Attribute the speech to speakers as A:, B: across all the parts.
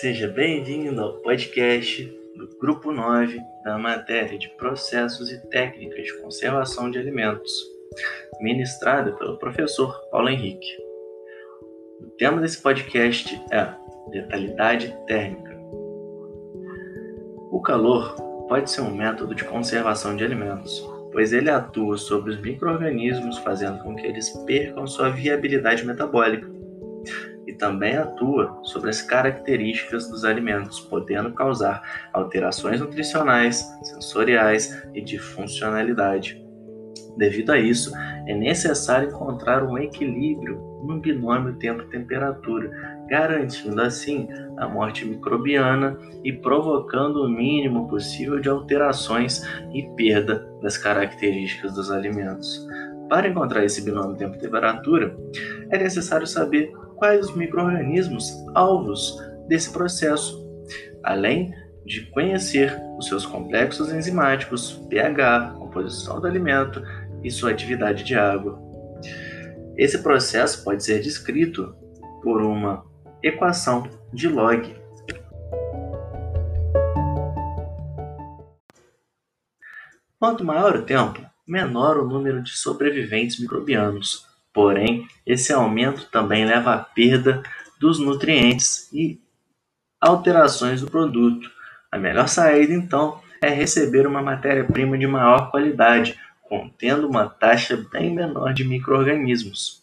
A: Seja bem-vindo ao podcast do Grupo 9 da matéria de Processos e Técnicas de Conservação de Alimentos, ministrada pelo professor Paulo Henrique. O tema desse podcast é letalidade térmica. O calor pode ser um método de conservação de alimentos, pois ele atua sobre os micro-organismos, fazendo com que eles percam sua viabilidade metabólica também atua sobre as características dos alimentos, podendo causar alterações nutricionais, sensoriais e de funcionalidade. Devido a isso, é necessário encontrar um equilíbrio no binômio tempo-temperatura, garantindo assim a morte microbiana e provocando o mínimo possível de alterações e perda das características dos alimentos. Para encontrar esse binômio tempo-temperatura, é necessário saber quais os micro-organismos alvos desse processo, além de conhecer os seus complexos enzimáticos, pH, composição do alimento e sua atividade de água. Esse processo pode ser descrito por uma equação de log. Quanto maior o tempo, menor o número de sobreviventes microbianos. Porém, esse aumento também leva à perda dos nutrientes e alterações do produto. A melhor saída, então, é receber uma matéria-prima de maior qualidade, contendo uma taxa bem menor de micro-organismos,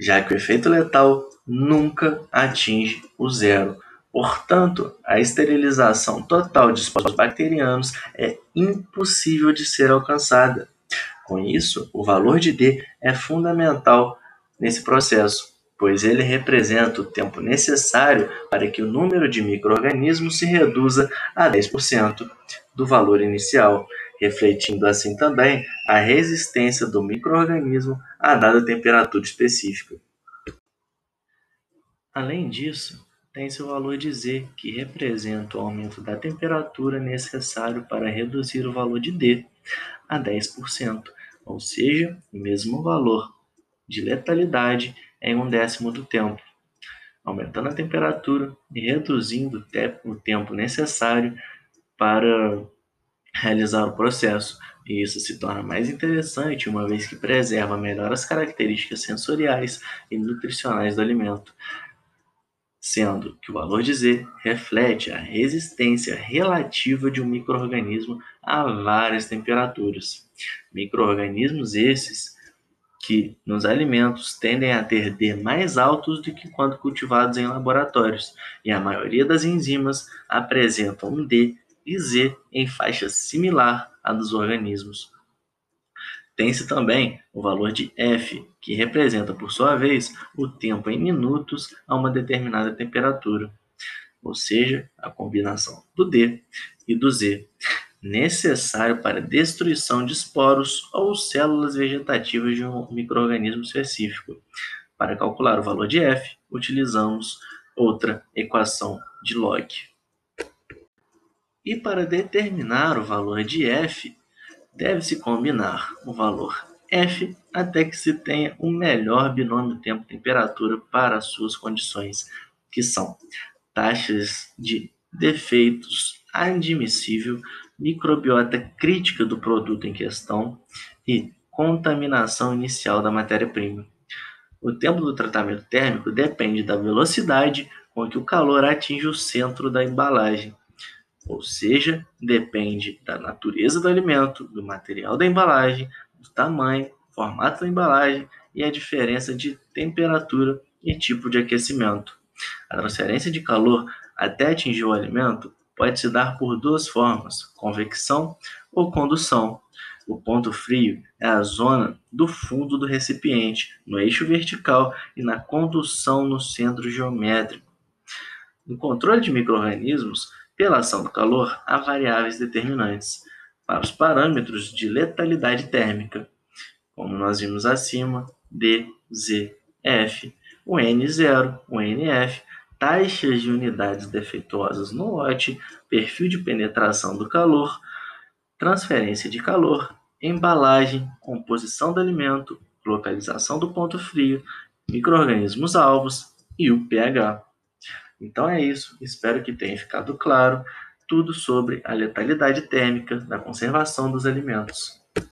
A: já que o efeito letal nunca atinge o zero. Portanto, a esterilização total de esporos bacterianos é impossível de ser alcançada. Com isso, o valor de D é fundamental nesse processo, pois ele representa o tempo necessário para que o número de micro-organismos se reduza a 10% do valor inicial, refletindo assim também a resistência do microorganismo a dada temperatura específica. Além disso, tem-se o valor de Z, que representa o aumento da temperatura necessário para reduzir o valor de D a 10%, ou seja, o mesmo valor de letalidade em um décimo do tempo, aumentando a temperatura e reduzindo o tempo necessário para realizar o processo. E isso se torna mais interessante uma vez que preserva melhor as características sensoriais e nutricionais do alimento, sendo que o valor de Z reflete a resistência relativa de um microorganismo a várias temperaturas. Microorganismos esses que nos alimentos tendem a ter D mais altos do que quando cultivados em laboratórios, e a maioria das enzimas apresentam um D e Z em faixa similar à dos organismos. Tem-se também o valor de F, que representa, por sua vez, o tempo em minutos a uma determinada temperatura, ou seja, a combinação do D e do Z, necessário para destruição de esporos ou células vegetativas de um microorganismo específico. Para calcular o valor de F, utilizamos outra equação de log. E para determinar o valor de f, deve-se combinar o valor f até que se tenha o melhor binômio tempo-temperatura para as suas condições, que são taxas de defeitos admissível, microbiota crítica do produto em questão e contaminação inicial da matéria-prima. O tempo do tratamento térmico depende da velocidade com que o calor atinge o centro da embalagem ou seja, depende da natureza do alimento, do material da embalagem, do tamanho, formato da embalagem e a diferença de temperatura e tipo de aquecimento. A transferência de calor até atingir o alimento pode se dar por duas formas: convecção ou condução. O ponto frio é a zona do fundo do recipiente, no eixo vertical e na condução no centro geométrico. No controle de microrganismos, pela ação do calor, há variáveis determinantes para os parâmetros de letalidade térmica, como nós vimos acima, D, Z, F, o N0, o NF, taxas de unidades defeituosas no lote, perfil de penetração do calor, transferência de calor, embalagem, composição do alimento, localização do ponto frio, microorganismos alvos e o pH. Então é isso, espero que tenha ficado claro tudo sobre a letalidade térmica da conservação dos alimentos.